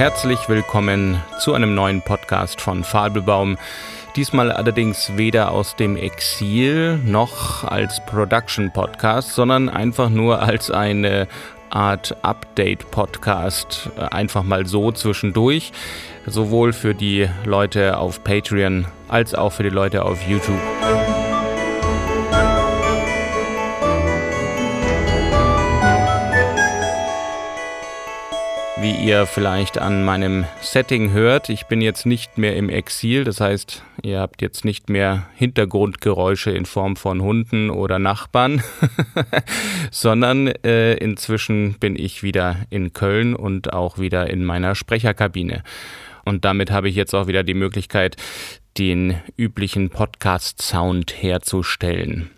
Herzlich willkommen zu einem neuen Podcast von Fabelbaum. Diesmal allerdings weder aus dem Exil noch als Production Podcast, sondern einfach nur als eine Art Update-Podcast. Einfach mal so zwischendurch. Sowohl für die Leute auf Patreon als auch für die Leute auf YouTube. Wie ihr vielleicht an meinem Setting hört, ich bin jetzt nicht mehr im Exil, das heißt, ihr habt jetzt nicht mehr Hintergrundgeräusche in Form von Hunden oder Nachbarn, sondern äh, inzwischen bin ich wieder in Köln und auch wieder in meiner Sprecherkabine. Und damit habe ich jetzt auch wieder die Möglichkeit, den üblichen Podcast-Sound herzustellen.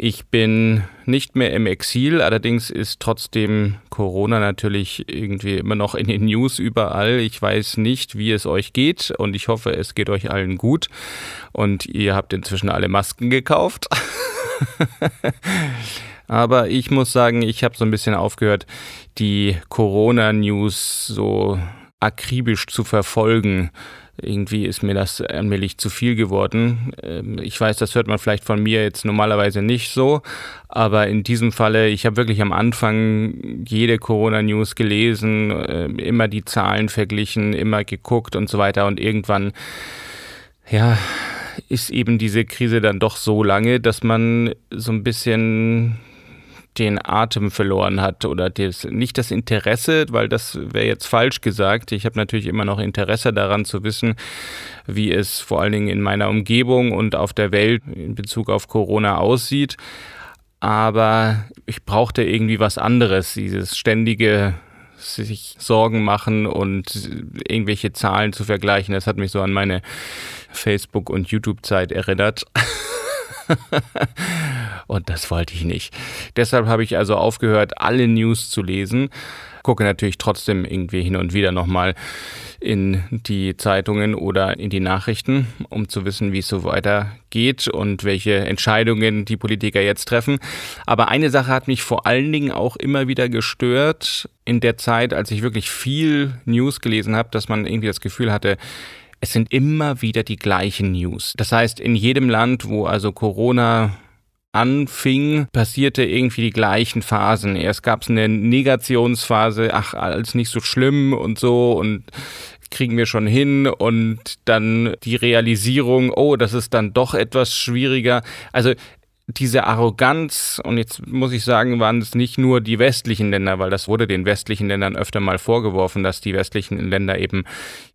Ich bin nicht mehr im Exil, allerdings ist trotzdem Corona natürlich irgendwie immer noch in den News überall. Ich weiß nicht, wie es euch geht und ich hoffe, es geht euch allen gut und ihr habt inzwischen alle Masken gekauft. Aber ich muss sagen, ich habe so ein bisschen aufgehört, die Corona-News so akribisch zu verfolgen irgendwie ist mir das allmählich zu viel geworden. Ähm, ich weiß, das hört man vielleicht von mir jetzt normalerweise nicht so, aber in diesem Falle, ich habe wirklich am Anfang jede Corona-News gelesen, ähm, immer die Zahlen verglichen, immer geguckt und so weiter und irgendwann, ja, ist eben diese Krise dann doch so lange, dass man so ein bisschen den Atem verloren hat oder das, nicht das Interesse, weil das wäre jetzt falsch gesagt. Ich habe natürlich immer noch Interesse daran zu wissen, wie es vor allen Dingen in meiner Umgebung und auf der Welt in Bezug auf Corona aussieht. Aber ich brauchte irgendwie was anderes, dieses ständige sich Sorgen machen und irgendwelche Zahlen zu vergleichen. Das hat mich so an meine Facebook- und YouTube-Zeit erinnert. Und das wollte ich nicht. Deshalb habe ich also aufgehört, alle News zu lesen. Gucke natürlich trotzdem irgendwie hin und wieder nochmal in die Zeitungen oder in die Nachrichten, um zu wissen, wie es so weitergeht und welche Entscheidungen die Politiker jetzt treffen. Aber eine Sache hat mich vor allen Dingen auch immer wieder gestört in der Zeit, als ich wirklich viel News gelesen habe, dass man irgendwie das Gefühl hatte, es sind immer wieder die gleichen News. Das heißt, in jedem Land, wo also Corona anfing, passierte irgendwie die gleichen Phasen. Erst gab es eine Negationsphase, ach, alles nicht so schlimm und so und kriegen wir schon hin und dann die Realisierung, oh, das ist dann doch etwas schwieriger. Also diese Arroganz, und jetzt muss ich sagen, waren es nicht nur die westlichen Länder, weil das wurde den westlichen Ländern öfter mal vorgeworfen, dass die westlichen Länder eben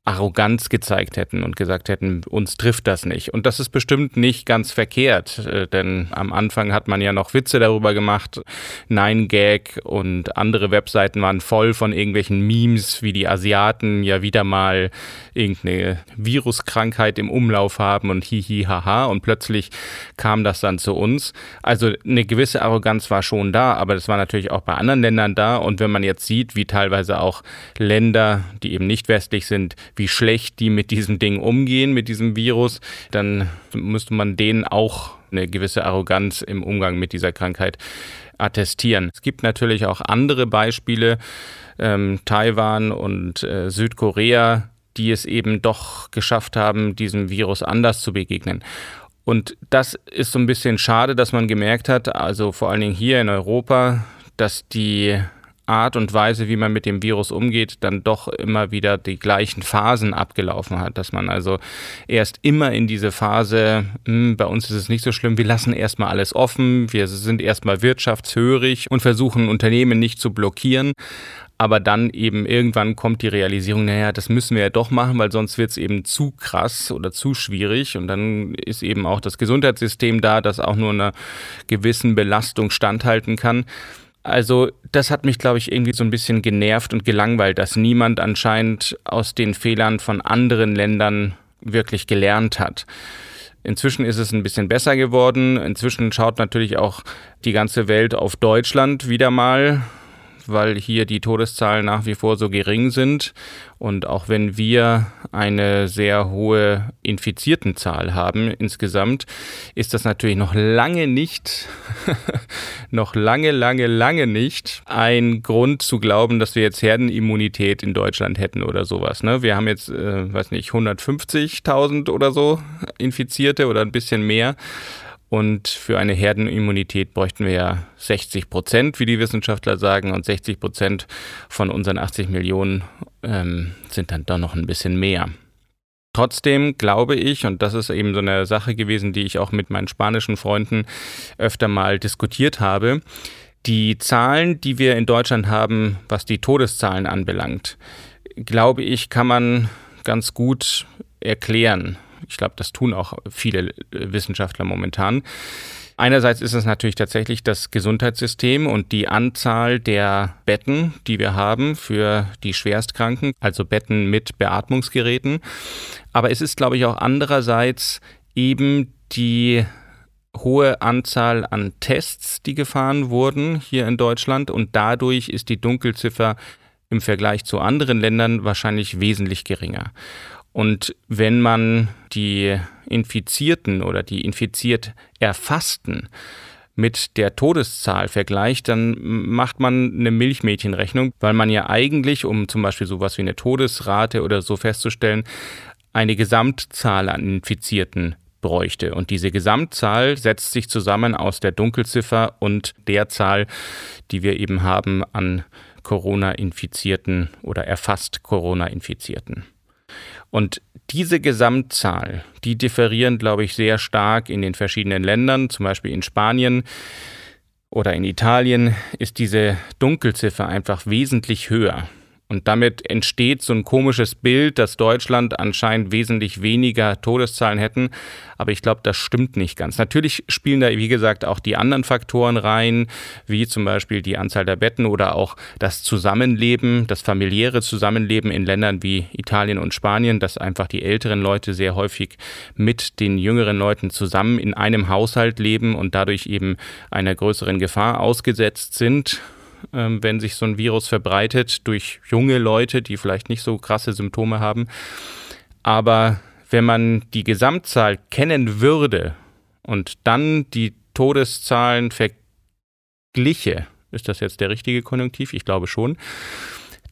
Arroganz gezeigt hätten und gesagt hätten, uns trifft das nicht. Und das ist bestimmt nicht ganz verkehrt, äh, denn am Anfang hat man ja noch Witze darüber gemacht. Nine Gag und andere Webseiten waren voll von irgendwelchen Memes, wie die Asiaten ja wieder mal irgendeine Viruskrankheit im Umlauf haben und hihi haha und plötzlich kam das dann zu uns. Also eine gewisse Arroganz war schon da, aber das war natürlich auch bei anderen Ländern da und wenn man jetzt sieht, wie teilweise auch Länder, die eben nicht westlich sind, wie schlecht die mit diesem Ding umgehen, mit diesem Virus, dann müsste man denen auch eine gewisse Arroganz im Umgang mit dieser Krankheit attestieren. Es gibt natürlich auch andere Beispiele, ähm, Taiwan und äh, Südkorea, die es eben doch geschafft haben, diesem Virus anders zu begegnen. Und das ist so ein bisschen schade, dass man gemerkt hat, also vor allen Dingen hier in Europa, dass die Art und Weise, wie man mit dem Virus umgeht, dann doch immer wieder die gleichen Phasen abgelaufen hat. Dass man also erst immer in diese Phase, hm, bei uns ist es nicht so schlimm, wir lassen erstmal alles offen, wir sind erstmal wirtschaftshörig und versuchen Unternehmen nicht zu blockieren. Aber dann eben irgendwann kommt die Realisierung, naja, das müssen wir ja doch machen, weil sonst wird es eben zu krass oder zu schwierig. Und dann ist eben auch das Gesundheitssystem da, das auch nur einer gewissen Belastung standhalten kann. Also das hat mich, glaube ich, irgendwie so ein bisschen genervt und gelangweilt, dass niemand anscheinend aus den Fehlern von anderen Ländern wirklich gelernt hat. Inzwischen ist es ein bisschen besser geworden. Inzwischen schaut natürlich auch die ganze Welt auf Deutschland wieder mal weil hier die Todeszahlen nach wie vor so gering sind. Und auch wenn wir eine sehr hohe Infiziertenzahl haben insgesamt, ist das natürlich noch lange nicht, noch lange, lange, lange nicht ein Grund zu glauben, dass wir jetzt Herdenimmunität in Deutschland hätten oder sowas. Ne? Wir haben jetzt, äh, weiß nicht, 150.000 oder so Infizierte oder ein bisschen mehr. Und für eine Herdenimmunität bräuchten wir ja 60 Prozent, wie die Wissenschaftler sagen. Und 60 Prozent von unseren 80 Millionen ähm, sind dann doch noch ein bisschen mehr. Trotzdem glaube ich, und das ist eben so eine Sache gewesen, die ich auch mit meinen spanischen Freunden öfter mal diskutiert habe, die Zahlen, die wir in Deutschland haben, was die Todeszahlen anbelangt, glaube ich, kann man ganz gut erklären. Ich glaube, das tun auch viele äh, Wissenschaftler momentan. Einerseits ist es natürlich tatsächlich das Gesundheitssystem und die Anzahl der Betten, die wir haben für die Schwerstkranken, also Betten mit Beatmungsgeräten. Aber es ist, glaube ich, auch andererseits eben die hohe Anzahl an Tests, die gefahren wurden hier in Deutschland und dadurch ist die Dunkelziffer im Vergleich zu anderen Ländern wahrscheinlich wesentlich geringer. Und wenn man die Infizierten oder die infiziert Erfassten mit der Todeszahl vergleicht, dann macht man eine Milchmädchenrechnung, weil man ja eigentlich, um zum Beispiel sowas wie eine Todesrate oder so festzustellen, eine Gesamtzahl an Infizierten bräuchte. Und diese Gesamtzahl setzt sich zusammen aus der Dunkelziffer und der Zahl, die wir eben haben an Corona-Infizierten oder erfasst Corona-Infizierten. Und diese Gesamtzahl, die differieren, glaube ich, sehr stark in den verschiedenen Ländern. Zum Beispiel in Spanien oder in Italien ist diese Dunkelziffer einfach wesentlich höher. Und damit entsteht so ein komisches Bild, dass Deutschland anscheinend wesentlich weniger Todeszahlen hätten. Aber ich glaube, das stimmt nicht ganz. Natürlich spielen da, wie gesagt, auch die anderen Faktoren rein, wie zum Beispiel die Anzahl der Betten oder auch das Zusammenleben, das familiäre Zusammenleben in Ländern wie Italien und Spanien, dass einfach die älteren Leute sehr häufig mit den jüngeren Leuten zusammen in einem Haushalt leben und dadurch eben einer größeren Gefahr ausgesetzt sind. Ähm, wenn sich so ein Virus verbreitet durch junge Leute, die vielleicht nicht so krasse Symptome haben. Aber wenn man die Gesamtzahl kennen würde und dann die Todeszahlen vergliche, ist das jetzt der richtige Konjunktiv? Ich glaube schon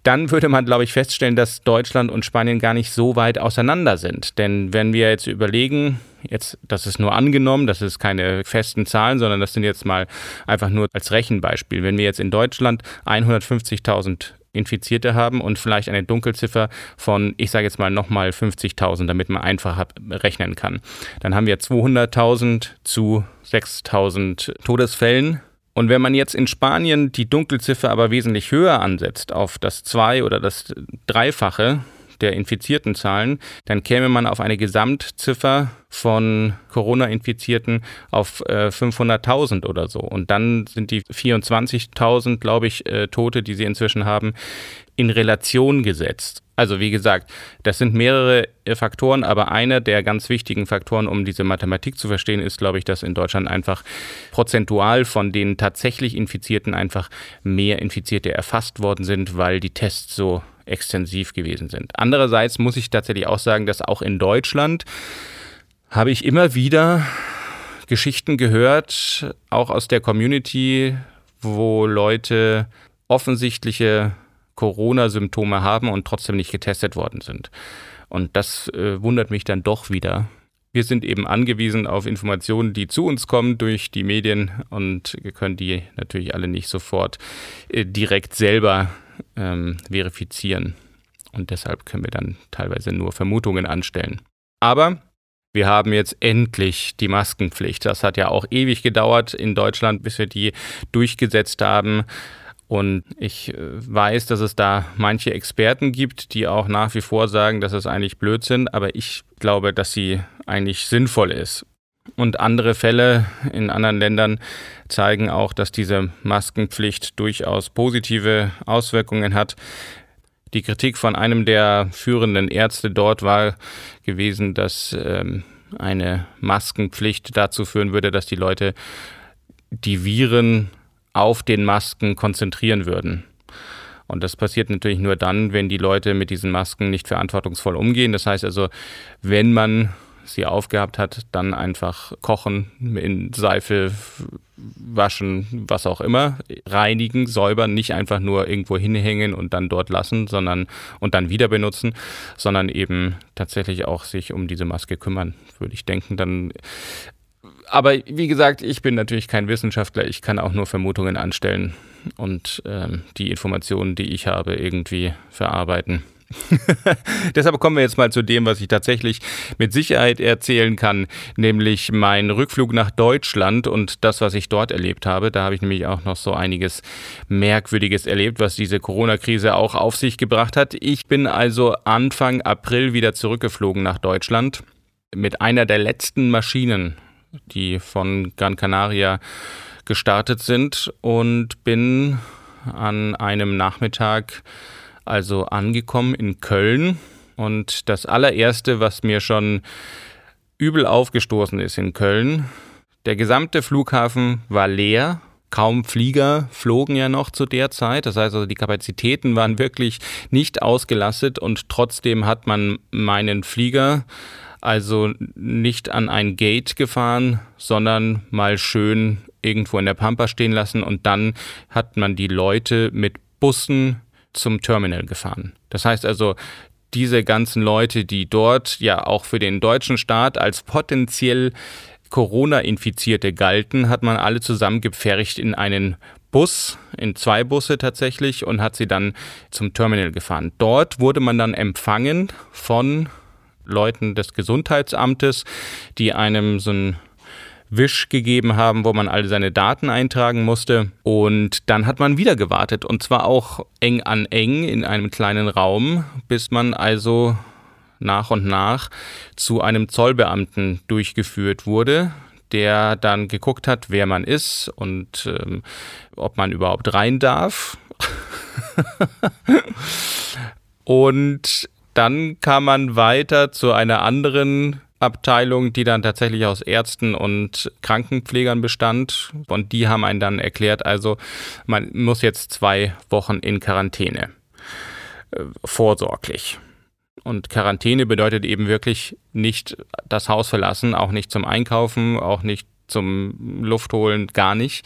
dann würde man, glaube ich, feststellen, dass Deutschland und Spanien gar nicht so weit auseinander sind. Denn wenn wir jetzt überlegen, jetzt, das ist nur angenommen, das ist keine festen Zahlen, sondern das sind jetzt mal einfach nur als Rechenbeispiel. Wenn wir jetzt in Deutschland 150.000 Infizierte haben und vielleicht eine Dunkelziffer von, ich sage jetzt mal nochmal 50.000, damit man einfach rechnen kann. Dann haben wir 200.000 zu 6.000 Todesfällen und wenn man jetzt in Spanien die Dunkelziffer aber wesentlich höher ansetzt, auf das Zwei- oder das Dreifache der infizierten Zahlen, dann käme man auf eine Gesamtziffer von Corona-Infizierten auf äh, 500.000 oder so. Und dann sind die 24.000, glaube ich, äh, Tote, die sie inzwischen haben, in Relation gesetzt. Also wie gesagt, das sind mehrere äh, Faktoren, aber einer der ganz wichtigen Faktoren, um diese Mathematik zu verstehen, ist, glaube ich, dass in Deutschland einfach prozentual von den tatsächlich Infizierten einfach mehr Infizierte erfasst worden sind, weil die Tests so extensiv gewesen sind. Andererseits muss ich tatsächlich auch sagen, dass auch in Deutschland habe ich immer wieder Geschichten gehört, auch aus der Community, wo Leute offensichtliche Corona-Symptome haben und trotzdem nicht getestet worden sind. Und das äh, wundert mich dann doch wieder. Wir sind eben angewiesen auf Informationen, die zu uns kommen durch die Medien und wir können die natürlich alle nicht sofort äh, direkt selber ähm, verifizieren. Und deshalb können wir dann teilweise nur Vermutungen anstellen. Aber wir haben jetzt endlich die Maskenpflicht. Das hat ja auch ewig gedauert in Deutschland, bis wir die durchgesetzt haben. Und ich äh, weiß, dass es da manche Experten gibt, die auch nach wie vor sagen, dass es eigentlich Blödsinn, aber ich glaube, dass sie eigentlich sinnvoll ist. Und andere Fälle in anderen Ländern zeigen auch, dass diese Maskenpflicht durchaus positive Auswirkungen hat. Die Kritik von einem der führenden Ärzte dort war gewesen, dass ähm, eine Maskenpflicht dazu führen würde, dass die Leute die Viren auf den Masken konzentrieren würden. Und das passiert natürlich nur dann, wenn die Leute mit diesen Masken nicht verantwortungsvoll umgehen. Das heißt also, wenn man sie aufgehabt hat, dann einfach kochen, in Seife waschen, was auch immer, reinigen, säubern, nicht einfach nur irgendwo hinhängen und dann dort lassen, sondern und dann wieder benutzen, sondern eben tatsächlich auch sich um diese Maske kümmern, würde ich denken, dann aber wie gesagt, ich bin natürlich kein Wissenschaftler, ich kann auch nur Vermutungen anstellen und ähm, die Informationen, die ich habe, irgendwie verarbeiten. Deshalb kommen wir jetzt mal zu dem, was ich tatsächlich mit Sicherheit erzählen kann, nämlich mein Rückflug nach Deutschland und das, was ich dort erlebt habe. Da habe ich nämlich auch noch so einiges Merkwürdiges erlebt, was diese Corona-Krise auch auf sich gebracht hat. Ich bin also Anfang April wieder zurückgeflogen nach Deutschland mit einer der letzten Maschinen, die von Gran Canaria gestartet sind und bin an einem Nachmittag also angekommen in Köln. Und das allererste, was mir schon übel aufgestoßen ist in Köln, der gesamte Flughafen war leer. Kaum Flieger flogen ja noch zu der Zeit. Das heißt also, die Kapazitäten waren wirklich nicht ausgelastet und trotzdem hat man meinen Flieger also nicht an ein Gate gefahren, sondern mal schön irgendwo in der Pampa stehen lassen und dann hat man die Leute mit Bussen zum Terminal gefahren. Das heißt also, diese ganzen Leute, die dort ja auch für den deutschen Staat als potenziell Corona-Infizierte galten, hat man alle zusammengepfercht in einen Bus, in zwei Busse tatsächlich, und hat sie dann zum Terminal gefahren. Dort wurde man dann empfangen von Leuten des Gesundheitsamtes, die einem so ein Wisch gegeben haben, wo man alle seine Daten eintragen musste. Und dann hat man wieder gewartet und zwar auch eng an eng in einem kleinen Raum, bis man also nach und nach zu einem Zollbeamten durchgeführt wurde, der dann geguckt hat, wer man ist und ähm, ob man überhaupt rein darf. und dann kam man weiter zu einer anderen Abteilung, die dann tatsächlich aus Ärzten und Krankenpflegern bestand. Und die haben einen dann erklärt, also man muss jetzt zwei Wochen in Quarantäne. Äh, vorsorglich. Und Quarantäne bedeutet eben wirklich nicht das Haus verlassen, auch nicht zum Einkaufen, auch nicht zum Luftholen, gar nicht.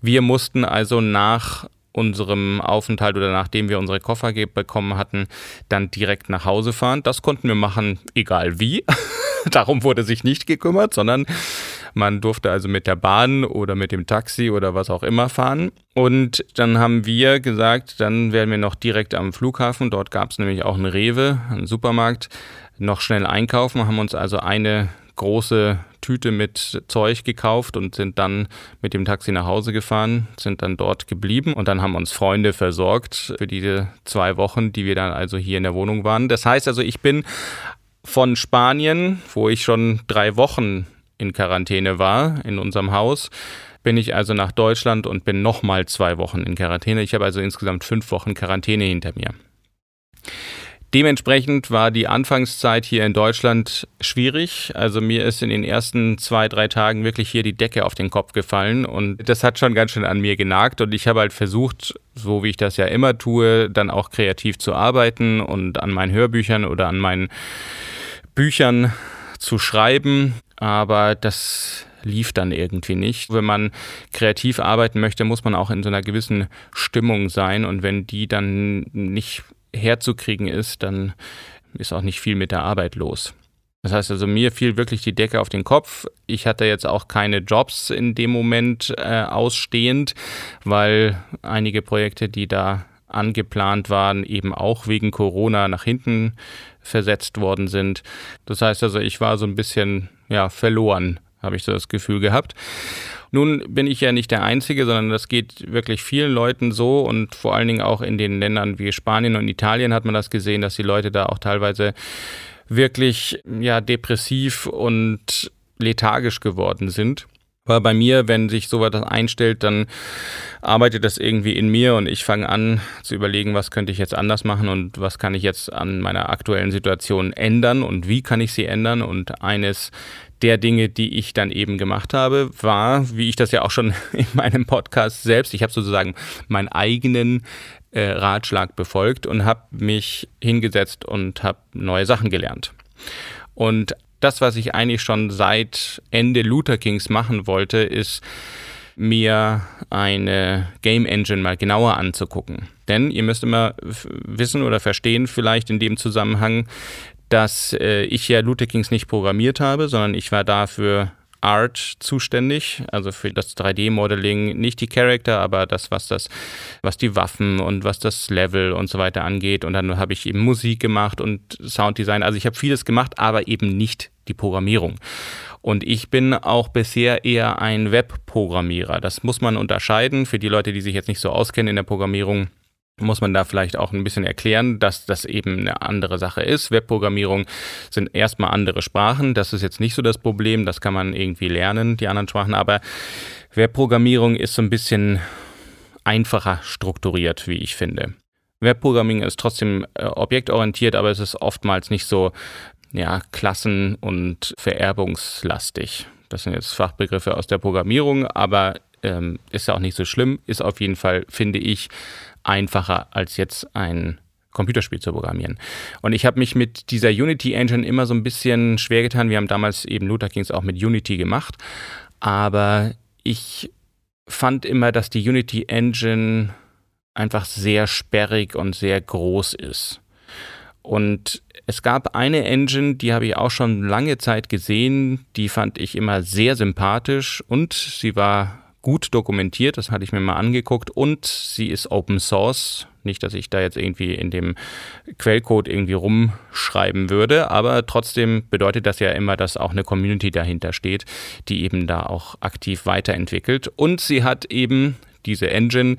Wir mussten also nach unserem Aufenthalt oder nachdem wir unsere Koffer bekommen hatten, dann direkt nach Hause fahren. Das konnten wir machen, egal wie. Darum wurde sich nicht gekümmert, sondern man durfte also mit der Bahn oder mit dem Taxi oder was auch immer fahren. Und dann haben wir gesagt, dann werden wir noch direkt am Flughafen, dort gab es nämlich auch einen Rewe, einen Supermarkt, noch schnell einkaufen, haben uns also eine große Tüte mit Zeug gekauft und sind dann mit dem Taxi nach Hause gefahren, sind dann dort geblieben und dann haben uns Freunde versorgt für diese zwei Wochen, die wir dann also hier in der Wohnung waren. Das heißt also, ich bin von Spanien, wo ich schon drei Wochen in Quarantäne war, in unserem Haus, bin ich also nach Deutschland und bin nochmal zwei Wochen in Quarantäne. Ich habe also insgesamt fünf Wochen Quarantäne hinter mir. Dementsprechend war die Anfangszeit hier in Deutschland schwierig. Also mir ist in den ersten zwei, drei Tagen wirklich hier die Decke auf den Kopf gefallen und das hat schon ganz schön an mir genagt und ich habe halt versucht, so wie ich das ja immer tue, dann auch kreativ zu arbeiten und an meinen Hörbüchern oder an meinen Büchern zu schreiben, aber das lief dann irgendwie nicht. Wenn man kreativ arbeiten möchte, muss man auch in so einer gewissen Stimmung sein und wenn die dann nicht herzukriegen ist, dann ist auch nicht viel mit der Arbeit los. Das heißt also, mir fiel wirklich die Decke auf den Kopf. Ich hatte jetzt auch keine Jobs in dem Moment äh, ausstehend, weil einige Projekte, die da angeplant waren, eben auch wegen Corona nach hinten versetzt worden sind. Das heißt also, ich war so ein bisschen ja, verloren, habe ich so das Gefühl gehabt. Nun bin ich ja nicht der Einzige, sondern das geht wirklich vielen Leuten so und vor allen Dingen auch in den Ländern wie Spanien und Italien hat man das gesehen, dass die Leute da auch teilweise wirklich ja depressiv und lethargisch geworden sind. Aber bei mir, wenn sich sowas einstellt, dann arbeitet das irgendwie in mir und ich fange an zu überlegen, was könnte ich jetzt anders machen und was kann ich jetzt an meiner aktuellen Situation ändern und wie kann ich sie ändern. Und eines der Dinge, die ich dann eben gemacht habe, war, wie ich das ja auch schon in meinem Podcast selbst, ich habe sozusagen meinen eigenen äh, Ratschlag befolgt und habe mich hingesetzt und habe neue Sachen gelernt. Und das, was ich eigentlich schon seit Ende Luther Kings machen wollte, ist mir eine Game Engine mal genauer anzugucken. Denn ihr müsst immer wissen oder verstehen vielleicht in dem Zusammenhang, dass äh, ich ja Luther Kings nicht programmiert habe, sondern ich war dafür Art zuständig, also für das 3D-Modeling, nicht die Charakter, aber das, was das, was die Waffen und was das Level und so weiter angeht. Und dann habe ich eben Musik gemacht und Sounddesign. Also ich habe vieles gemacht, aber eben nicht die Programmierung. Und ich bin auch bisher eher ein Webprogrammierer. Das muss man unterscheiden für die Leute, die sich jetzt nicht so auskennen in der Programmierung muss man da vielleicht auch ein bisschen erklären, dass das eben eine andere Sache ist. Webprogrammierung sind erstmal andere Sprachen. Das ist jetzt nicht so das Problem. Das kann man irgendwie lernen, die anderen Sprachen. Aber Webprogrammierung ist so ein bisschen einfacher strukturiert, wie ich finde. Webprogramming ist trotzdem äh, objektorientiert, aber es ist oftmals nicht so ja, klassen- und vererbungslastig. Das sind jetzt Fachbegriffe aus der Programmierung, aber ähm, ist ja auch nicht so schlimm. Ist auf jeden Fall, finde ich, einfacher als jetzt ein Computerspiel zu programmieren. Und ich habe mich mit dieser Unity Engine immer so ein bisschen schwer getan. Wir haben damals eben Luther Kings auch mit Unity gemacht, aber ich fand immer, dass die Unity Engine einfach sehr sperrig und sehr groß ist. Und es gab eine Engine, die habe ich auch schon lange Zeit gesehen, die fand ich immer sehr sympathisch und sie war gut dokumentiert, das hatte ich mir mal angeguckt und sie ist Open Source. Nicht, dass ich da jetzt irgendwie in dem Quellcode irgendwie rumschreiben würde, aber trotzdem bedeutet das ja immer, dass auch eine Community dahinter steht, die eben da auch aktiv weiterentwickelt. Und sie hat eben diese Engine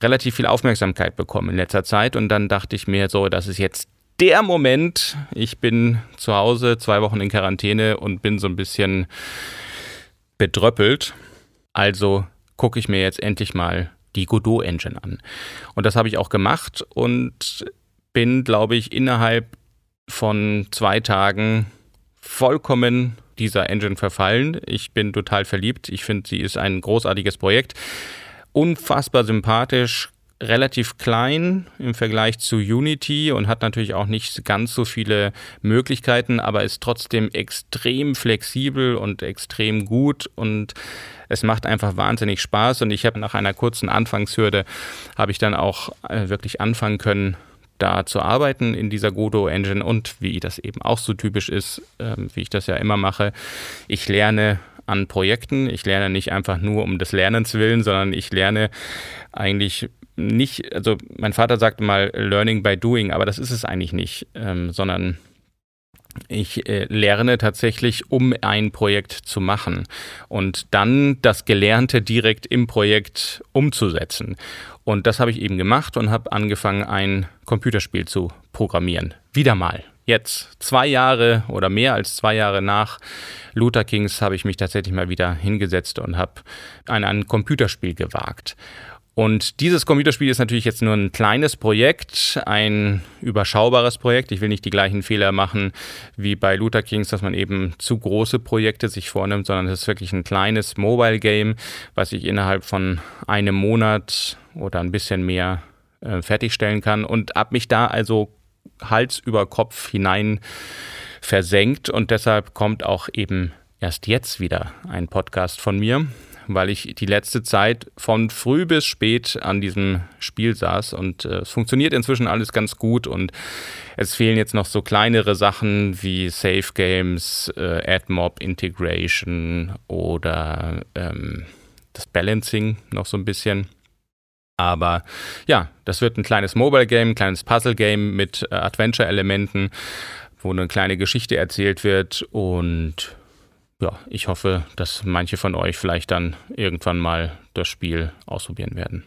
relativ viel Aufmerksamkeit bekommen in letzter Zeit und dann dachte ich mir so, das ist jetzt der Moment. Ich bin zu Hause, zwei Wochen in Quarantäne und bin so ein bisschen bedröppelt also gucke ich mir jetzt endlich mal die Godot Engine an. Und das habe ich auch gemacht und bin, glaube ich, innerhalb von zwei Tagen vollkommen dieser Engine verfallen. Ich bin total verliebt. Ich finde, sie ist ein großartiges Projekt. Unfassbar sympathisch, relativ klein im Vergleich zu Unity und hat natürlich auch nicht ganz so viele Möglichkeiten, aber ist trotzdem extrem flexibel und extrem gut und es macht einfach wahnsinnig Spaß und ich habe nach einer kurzen Anfangshürde habe ich dann auch äh, wirklich anfangen können, da zu arbeiten in dieser Godot Engine und wie das eben auch so typisch ist, äh, wie ich das ja immer mache, ich lerne an Projekten. Ich lerne nicht einfach nur um des Lernens willen, sondern ich lerne eigentlich nicht, also mein Vater sagte mal Learning by Doing, aber das ist es eigentlich nicht, ähm, sondern ich äh, lerne tatsächlich, um ein Projekt zu machen und dann das Gelernte direkt im Projekt umzusetzen. Und das habe ich eben gemacht und habe angefangen, ein Computerspiel zu programmieren. Wieder mal. Jetzt, zwei Jahre oder mehr als zwei Jahre nach Luther Kings, habe ich mich tatsächlich mal wieder hingesetzt und habe an ein Computerspiel gewagt. Und dieses Computerspiel ist natürlich jetzt nur ein kleines Projekt, ein überschaubares Projekt. Ich will nicht die gleichen Fehler machen wie bei Luther Kings, dass man eben zu große Projekte sich vornimmt, sondern es ist wirklich ein kleines Mobile Game, was ich innerhalb von einem Monat oder ein bisschen mehr äh, fertigstellen kann und habe mich da also Hals über Kopf hinein versenkt und deshalb kommt auch eben erst jetzt wieder ein Podcast von mir weil ich die letzte Zeit von früh bis spät an diesem Spiel saß. Und äh, es funktioniert inzwischen alles ganz gut. Und es fehlen jetzt noch so kleinere Sachen wie Safe Games, äh, AdMob Integration oder ähm, das Balancing noch so ein bisschen. Aber ja, das wird ein kleines Mobile Game, ein kleines Puzzle Game mit äh, Adventure-Elementen, wo eine kleine Geschichte erzählt wird. Und ja, ich hoffe, dass manche von euch vielleicht dann irgendwann mal das Spiel ausprobieren werden.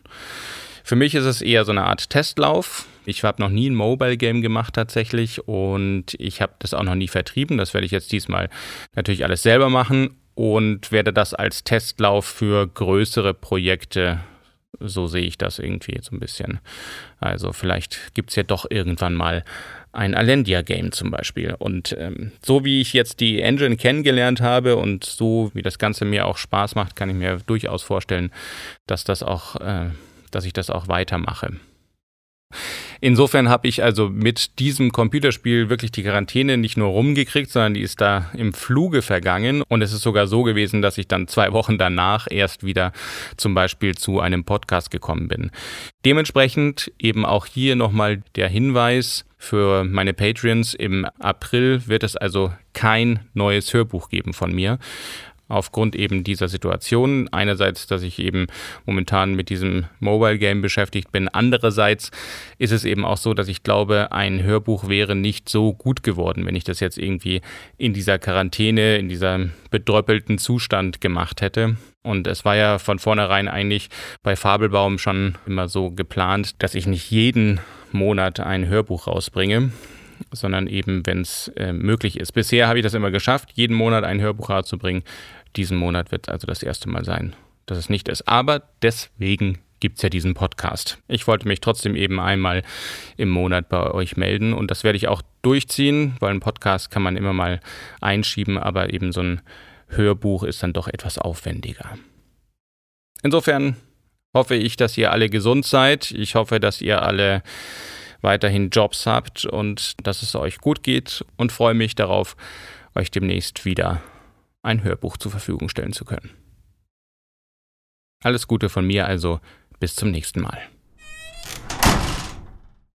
Für mich ist es eher so eine Art Testlauf. Ich habe noch nie ein Mobile Game gemacht tatsächlich und ich habe das auch noch nie vertrieben. Das werde ich jetzt diesmal natürlich alles selber machen und werde das als Testlauf für größere Projekte so sehe ich das irgendwie so ein bisschen. Also vielleicht gibt es ja doch irgendwann mal ein Alendia-Game zum Beispiel. Und ähm, so wie ich jetzt die Engine kennengelernt habe und so wie das Ganze mir auch Spaß macht, kann ich mir durchaus vorstellen, dass das auch, äh, dass ich das auch weitermache. Insofern habe ich also mit diesem Computerspiel wirklich die Quarantäne nicht nur rumgekriegt, sondern die ist da im Fluge vergangen. Und es ist sogar so gewesen, dass ich dann zwei Wochen danach erst wieder zum Beispiel zu einem Podcast gekommen bin. Dementsprechend eben auch hier nochmal der Hinweis, für meine Patreons im April wird es also kein neues Hörbuch geben von mir aufgrund eben dieser Situation. Einerseits, dass ich eben momentan mit diesem Mobile Game beschäftigt bin. Andererseits ist es eben auch so, dass ich glaube, ein Hörbuch wäre nicht so gut geworden, wenn ich das jetzt irgendwie in dieser Quarantäne, in diesem bedröppelten Zustand gemacht hätte. Und es war ja von vornherein eigentlich bei Fabelbaum schon immer so geplant, dass ich nicht jeden Monat ein Hörbuch rausbringe sondern eben, wenn es äh, möglich ist. Bisher habe ich das immer geschafft, jeden Monat ein Hörbuch rauszubringen. Diesen Monat wird also das erste Mal sein, dass es nicht ist. Aber deswegen gibt es ja diesen Podcast. Ich wollte mich trotzdem eben einmal im Monat bei euch melden und das werde ich auch durchziehen, weil ein Podcast kann man immer mal einschieben, aber eben so ein Hörbuch ist dann doch etwas aufwendiger. Insofern hoffe ich, dass ihr alle gesund seid. Ich hoffe, dass ihr alle weiterhin Jobs habt und dass es euch gut geht und freue mich darauf, euch demnächst wieder ein Hörbuch zur Verfügung stellen zu können. Alles Gute von mir also, bis zum nächsten Mal.